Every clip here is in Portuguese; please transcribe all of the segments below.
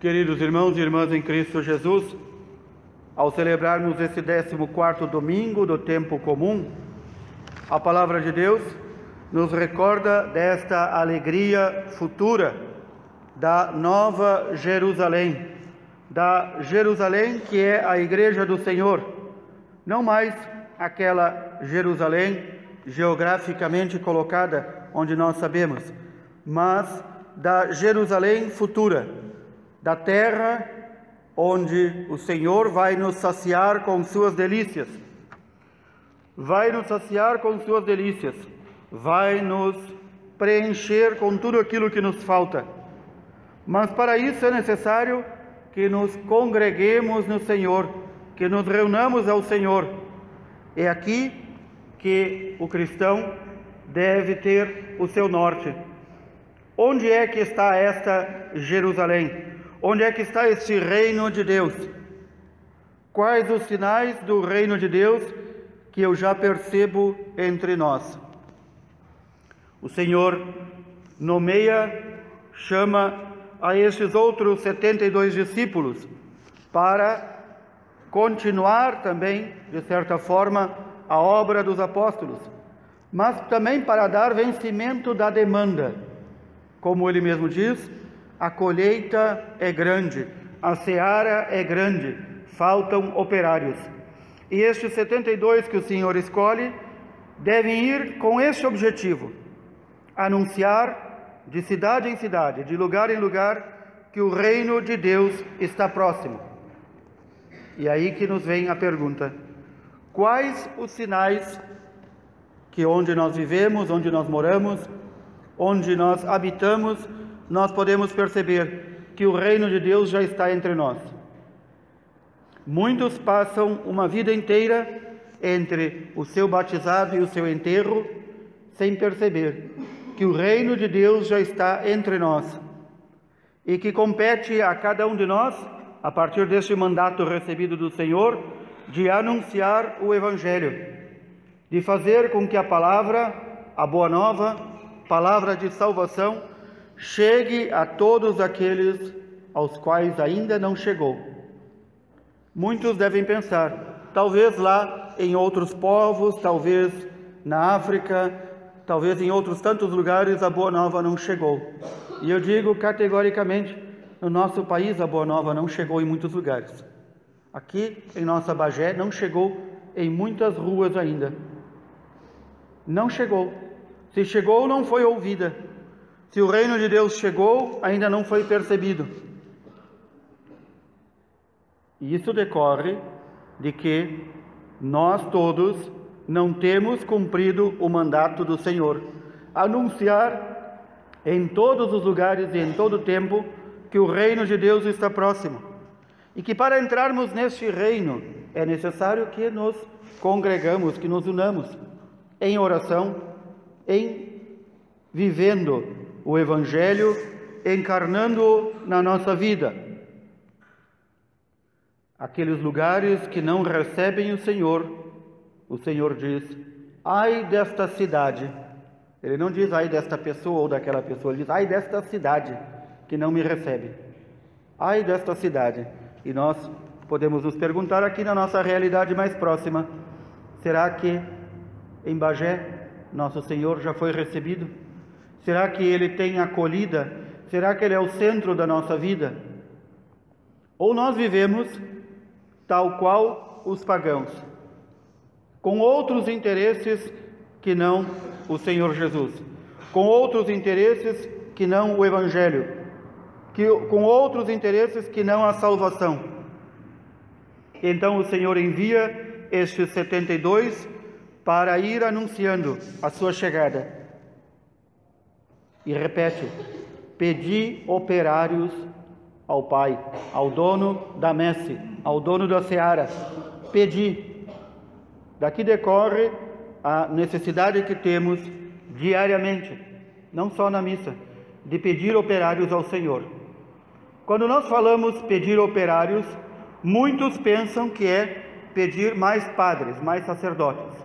Queridos irmãos e irmãs em Cristo Jesus, ao celebrarmos esse 14 domingo do tempo comum, a palavra de Deus nos recorda desta alegria futura da nova Jerusalém, da Jerusalém que é a igreja do Senhor, não mais aquela Jerusalém geograficamente colocada onde nós sabemos, mas da Jerusalém futura da terra onde o Senhor vai nos saciar com suas delícias. Vai nos saciar com suas delícias, vai nos preencher com tudo aquilo que nos falta. Mas para isso é necessário que nos congreguemos no Senhor, que nos reunamos ao Senhor. É aqui que o cristão deve ter o seu norte. Onde é que está esta Jerusalém? Onde é que está este reino de Deus? Quais os sinais do reino de Deus que eu já percebo entre nós? O Senhor nomeia, chama a estes outros 72 discípulos para continuar também, de certa forma, a obra dos apóstolos, mas também para dar vencimento da demanda. Como ele mesmo diz, a colheita é grande, a seara é grande, faltam operários. E estes 72 que o Senhor escolhe devem ir com este objetivo: anunciar de cidade em cidade, de lugar em lugar, que o reino de Deus está próximo. E aí que nos vem a pergunta: quais os sinais que onde nós vivemos, onde nós moramos, onde nós habitamos, nós podemos perceber que o reino de Deus já está entre nós. Muitos passam uma vida inteira entre o seu batizado e o seu enterro sem perceber que o reino de Deus já está entre nós e que compete a cada um de nós, a partir deste mandato recebido do Senhor, de anunciar o Evangelho, de fazer com que a palavra, a boa nova, palavra de salvação, chegue a todos aqueles aos quais ainda não chegou. Muitos devem pensar, talvez lá em outros povos, talvez na África, talvez em outros tantos lugares a Boa Nova não chegou. E eu digo categoricamente, no nosso país a Boa Nova não chegou em muitos lugares. Aqui em nossa Bagé não chegou em muitas ruas ainda. Não chegou. Se chegou, não foi ouvida. Se o reino de Deus chegou, ainda não foi percebido. E isso decorre de que nós todos não temos cumprido o mandato do Senhor, anunciar em todos os lugares e em todo o tempo que o reino de Deus está próximo. E que para entrarmos neste reino é necessário que nos congregamos, que nos unamos em oração, em vivendo o Evangelho, encarnando-o na nossa vida. Aqueles lugares que não recebem o Senhor, o Senhor diz: ai desta cidade. Ele não diz ai desta pessoa ou daquela pessoa, ele diz ai desta cidade que não me recebe. Ai desta cidade. E nós podemos nos perguntar aqui na nossa realidade mais próxima: será que em Bagé nosso Senhor já foi recebido? Será que Ele tem acolhida? Será que Ele é o centro da nossa vida? Ou nós vivemos tal qual os pagãos, com outros interesses que não o Senhor Jesus, com outros interesses que não o Evangelho, que, com outros interesses que não a salvação. Então o Senhor envia estes 72 para ir anunciando a sua chegada e repete: Pedi operários ao Pai, ao dono da messe, ao dono da seara. Pedi. Daqui decorre a necessidade que temos diariamente, não só na missa, de pedir operários ao Senhor. Quando nós falamos pedir operários, muitos pensam que é pedir mais padres, mais sacerdotes.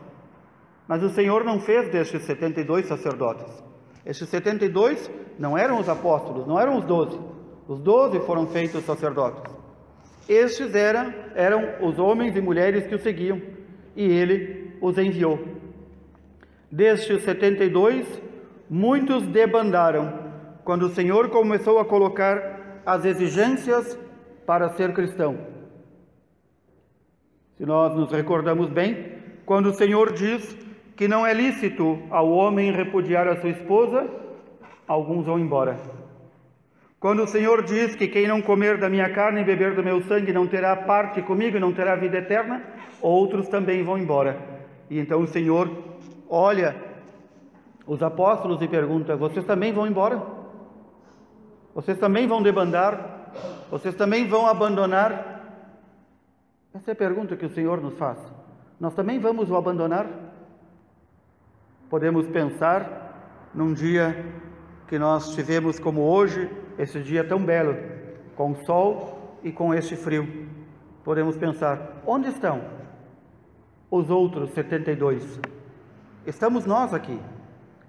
Mas o Senhor não fez destes 72 sacerdotes. Estes 72 não eram os apóstolos, não eram os doze. Os doze foram feitos sacerdotes. Estes eram, eram os homens e mulheres que o seguiam, e ele os enviou. Destes setenta e dois, muitos debandaram, quando o Senhor começou a colocar as exigências para ser cristão. Se nós nos recordamos bem, quando o Senhor diz que não é lícito ao homem repudiar a sua esposa, alguns vão embora. Quando o Senhor diz que quem não comer da minha carne e beber do meu sangue não terá parte comigo e não terá vida eterna, outros também vão embora. E então o Senhor olha os apóstolos e pergunta: Vocês também vão embora? Vocês também vão debandar? Vocês também vão abandonar? Essa é a pergunta que o Senhor nos faz. Nós também vamos o abandonar? Podemos pensar num dia que nós tivemos como hoje, esse dia tão belo, com sol e com este frio. Podemos pensar: onde estão os outros 72? Estamos nós aqui.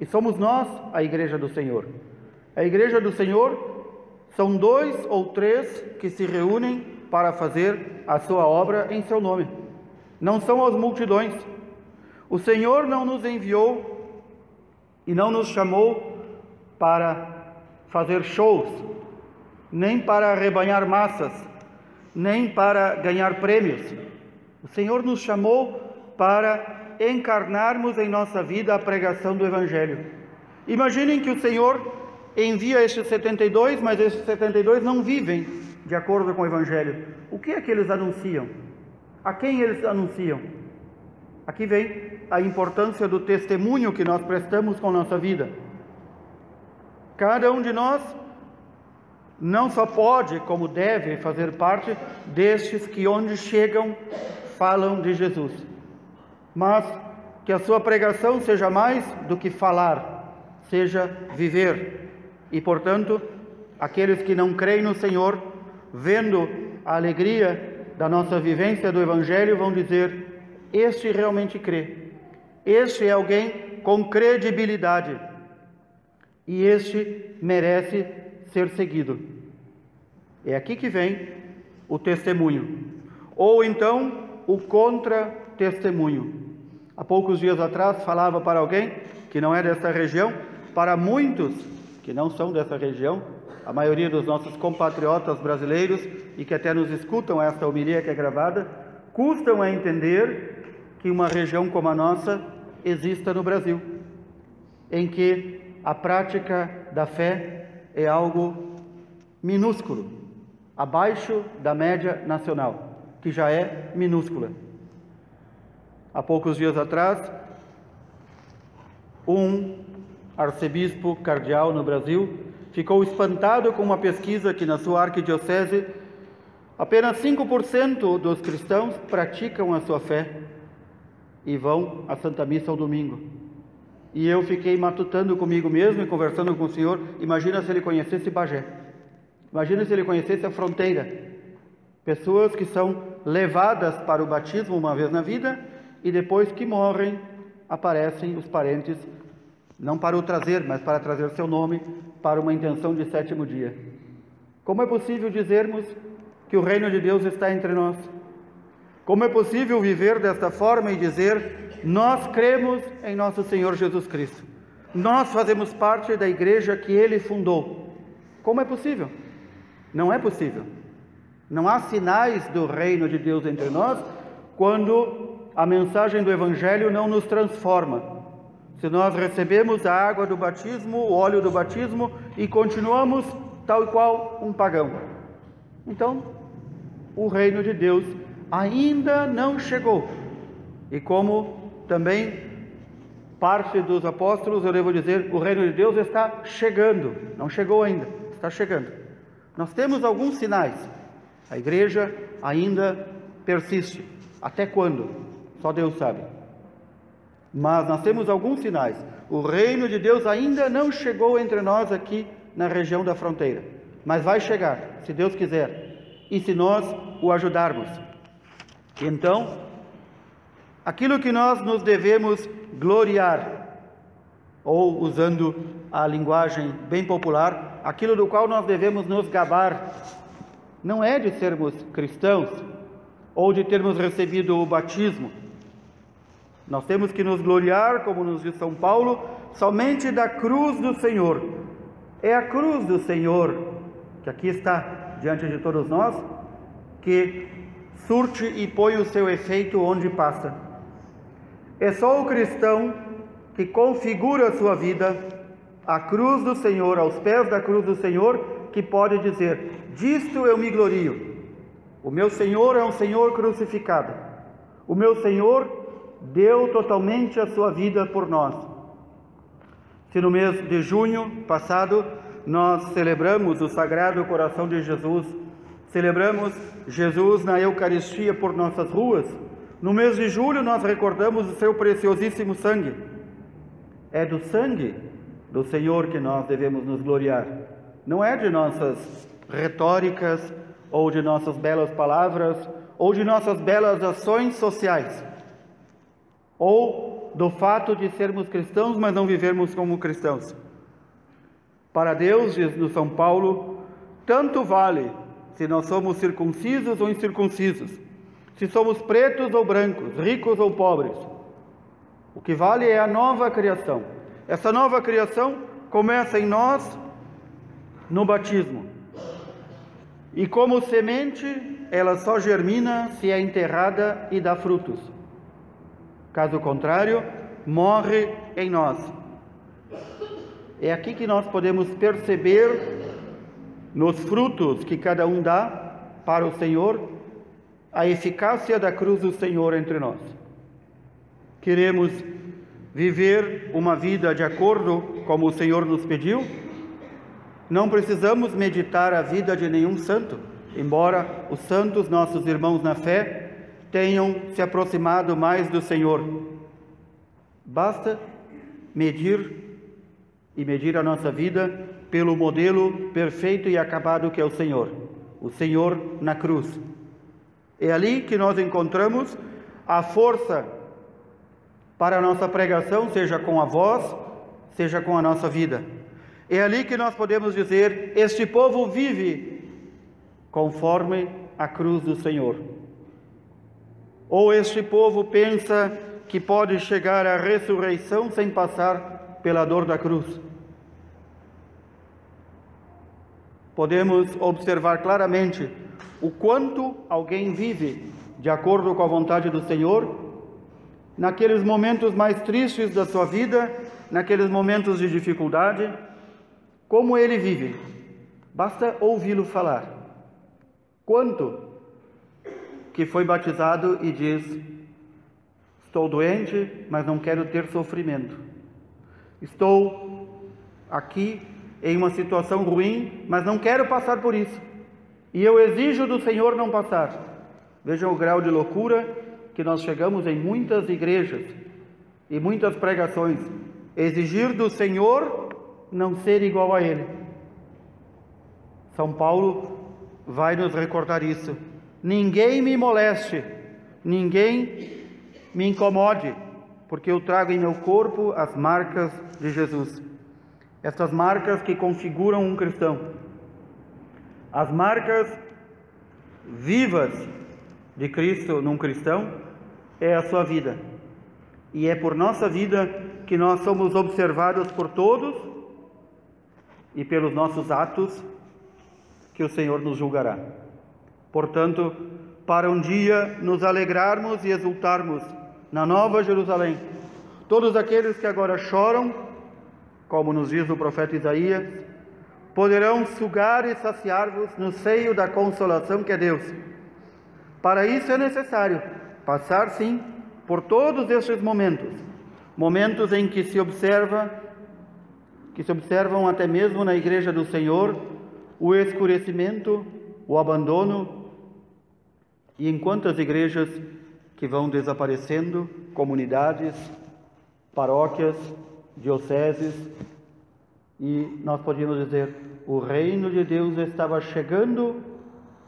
E somos nós a igreja do Senhor. A igreja do Senhor são dois ou três que se reúnem para fazer a sua obra em seu nome. Não são as multidões. O Senhor não nos enviou e não nos chamou para fazer shows, nem para arrebanhar massas, nem para ganhar prêmios. O Senhor nos chamou para encarnarmos em nossa vida a pregação do Evangelho. Imaginem que o Senhor envia estes 72, mas estes 72 não vivem de acordo com o Evangelho. O que é que eles anunciam? A quem eles anunciam? Aqui vem a importância do testemunho que nós prestamos com nossa vida. Cada um de nós não só pode, como deve, fazer parte destes que, onde chegam, falam de Jesus mas que a sua pregação seja mais do que falar, seja viver. E, portanto, aqueles que não creem no Senhor, vendo a alegria da nossa vivência do Evangelho, vão dizer: Este realmente crê, este é alguém com credibilidade, e este merece ser seguido. É aqui que vem o testemunho, ou então o contra-testemunho. Há poucos dias atrás falava para alguém que não é dessa região, para muitos que não são dessa região, a maioria dos nossos compatriotas brasileiros e que até nos escutam esta homilia que é gravada, custam a entender que uma região como a nossa exista no Brasil, em que a prática da fé é algo minúsculo, abaixo da média nacional, que já é minúscula. Há poucos dias atrás, um arcebispo cardeal no Brasil ficou espantado com uma pesquisa que na sua arquidiocese apenas 5% dos cristãos praticam a sua fé e vão à Santa Missa ao domingo. E eu fiquei matutando comigo mesmo e conversando com o Senhor. Imagina se ele conhecesse Bagé. Imagina se ele conhecesse a fronteira. Pessoas que são levadas para o batismo uma vez na vida e depois que morrem, aparecem os parentes, não para o trazer, mas para trazer seu nome para uma intenção de sétimo dia. Como é possível dizermos que o reino de Deus está entre nós? Como é possível viver desta forma e dizer: Nós cremos em nosso Senhor Jesus Cristo, nós fazemos parte da igreja que ele fundou? Como é possível? Não é possível. Não há sinais do reino de Deus entre nós quando a mensagem do Evangelho não nos transforma. Se nós recebemos a água do batismo, o óleo do batismo e continuamos tal e qual um pagão. Então, o reino de Deus ainda não chegou. E como também parte dos apóstolos, eu devo dizer, o reino de Deus está chegando, não chegou ainda, está chegando. Nós temos alguns sinais. A igreja ainda persiste. Até quando? Só Deus sabe. Mas nós temos alguns sinais. O reino de Deus ainda não chegou entre nós aqui na região da fronteira, mas vai chegar, se Deus quiser, e se nós o ajudarmos. Então, aquilo que nós nos devemos gloriar, ou usando a linguagem bem popular, aquilo do qual nós devemos nos gabar, não é de sermos cristãos ou de termos recebido o batismo. Nós temos que nos gloriar, como nos diz São Paulo, somente da cruz do Senhor. É a cruz do Senhor, que aqui está diante de todos nós, que surte e põe o seu efeito onde passa. É só o cristão que configura a sua vida à cruz do Senhor, aos pés da cruz do Senhor, que pode dizer: Disto eu me glorio. O meu Senhor é um Senhor crucificado. O meu Senhor deu totalmente a sua vida por nós. Se no mês de junho passado nós celebramos o Sagrado Coração de Jesus, celebramos Jesus na Eucaristia por nossas ruas, no mês de julho nós recordamos o seu preciosíssimo sangue. É do sangue do Senhor que nós devemos nos gloriar, não é de nossas retóricas ou de nossas belas palavras ou de nossas belas ações sociais ou do fato de sermos cristãos, mas não vivermos como cristãos. Para Deus, diz no São Paulo, tanto vale se nós somos circuncisos ou incircuncisos, se somos pretos ou brancos, ricos ou pobres. O que vale é a nova criação. Essa nova criação começa em nós no batismo. E como semente, ela só germina se é enterrada e dá frutos. Caso contrário, morre em nós. É aqui que nós podemos perceber nos frutos que cada um dá para o Senhor a eficácia da cruz do Senhor entre nós. Queremos viver uma vida de acordo como o Senhor nos pediu? Não precisamos meditar a vida de nenhum santo, embora os santos, nossos irmãos na fé, tenham se aproximado mais do Senhor. Basta medir e medir a nossa vida pelo modelo perfeito e acabado que é o Senhor, o Senhor na cruz. É ali que nós encontramos a força para a nossa pregação, seja com a voz, seja com a nossa vida. É ali que nós podemos dizer: Este povo vive conforme a cruz do Senhor. Ou este povo pensa que pode chegar à ressurreição sem passar pela dor da cruz? Podemos observar claramente o quanto alguém vive de acordo com a vontade do Senhor naqueles momentos mais tristes da sua vida, naqueles momentos de dificuldade, como ele vive. Basta ouvi-lo falar. Quanto que foi batizado e diz: Estou doente, mas não quero ter sofrimento. Estou aqui em uma situação ruim, mas não quero passar por isso. E eu exijo do Senhor não passar. Vejam o grau de loucura que nós chegamos em muitas igrejas e muitas pregações. Exigir do Senhor não ser igual a Ele. São Paulo vai nos recordar isso. Ninguém me moleste, ninguém me incomode, porque eu trago em meu corpo as marcas de Jesus. Estas marcas que configuram um cristão. As marcas vivas de Cristo num cristão é a sua vida. E é por nossa vida que nós somos observados por todos e pelos nossos atos que o Senhor nos julgará. Portanto, para um dia nos alegrarmos e exultarmos na Nova Jerusalém, todos aqueles que agora choram, como nos diz o profeta Isaías, poderão sugar e saciar-vos no seio da consolação que é Deus. Para isso é necessário passar, sim, por todos estes momentos, momentos em que se observa, que se observam até mesmo na igreja do Senhor, o escurecimento, o abandono, e em quantas igrejas que vão desaparecendo, comunidades, paróquias, dioceses, e nós podíamos dizer: o reino de Deus estava chegando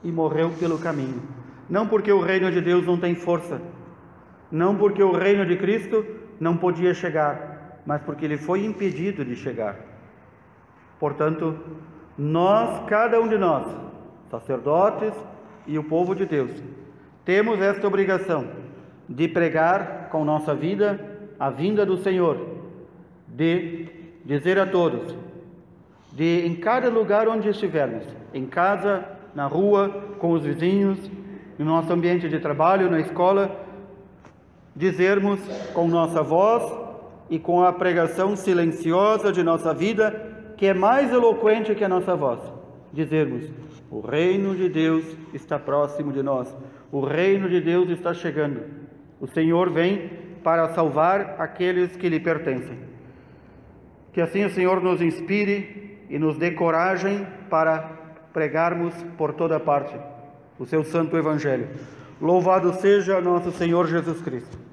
e morreu pelo caminho. Não porque o reino de Deus não tem força, não porque o reino de Cristo não podia chegar, mas porque ele foi impedido de chegar. Portanto, Nós, cada um de nós, sacerdotes e o povo de Deus, temos esta obrigação de pregar com nossa vida a vinda do Senhor, de dizer a todos, de em cada lugar onde estivermos, em casa, na rua, com os vizinhos, no nosso ambiente de trabalho, na escola, dizermos com nossa voz e com a pregação silenciosa de nossa vida, que é mais eloquente que a nossa voz, dizermos: o reino de Deus está próximo de nós. O reino de Deus está chegando. O Senhor vem para salvar aqueles que lhe pertencem. Que assim o Senhor nos inspire e nos dê coragem para pregarmos por toda parte o seu santo evangelho. Louvado seja nosso Senhor Jesus Cristo.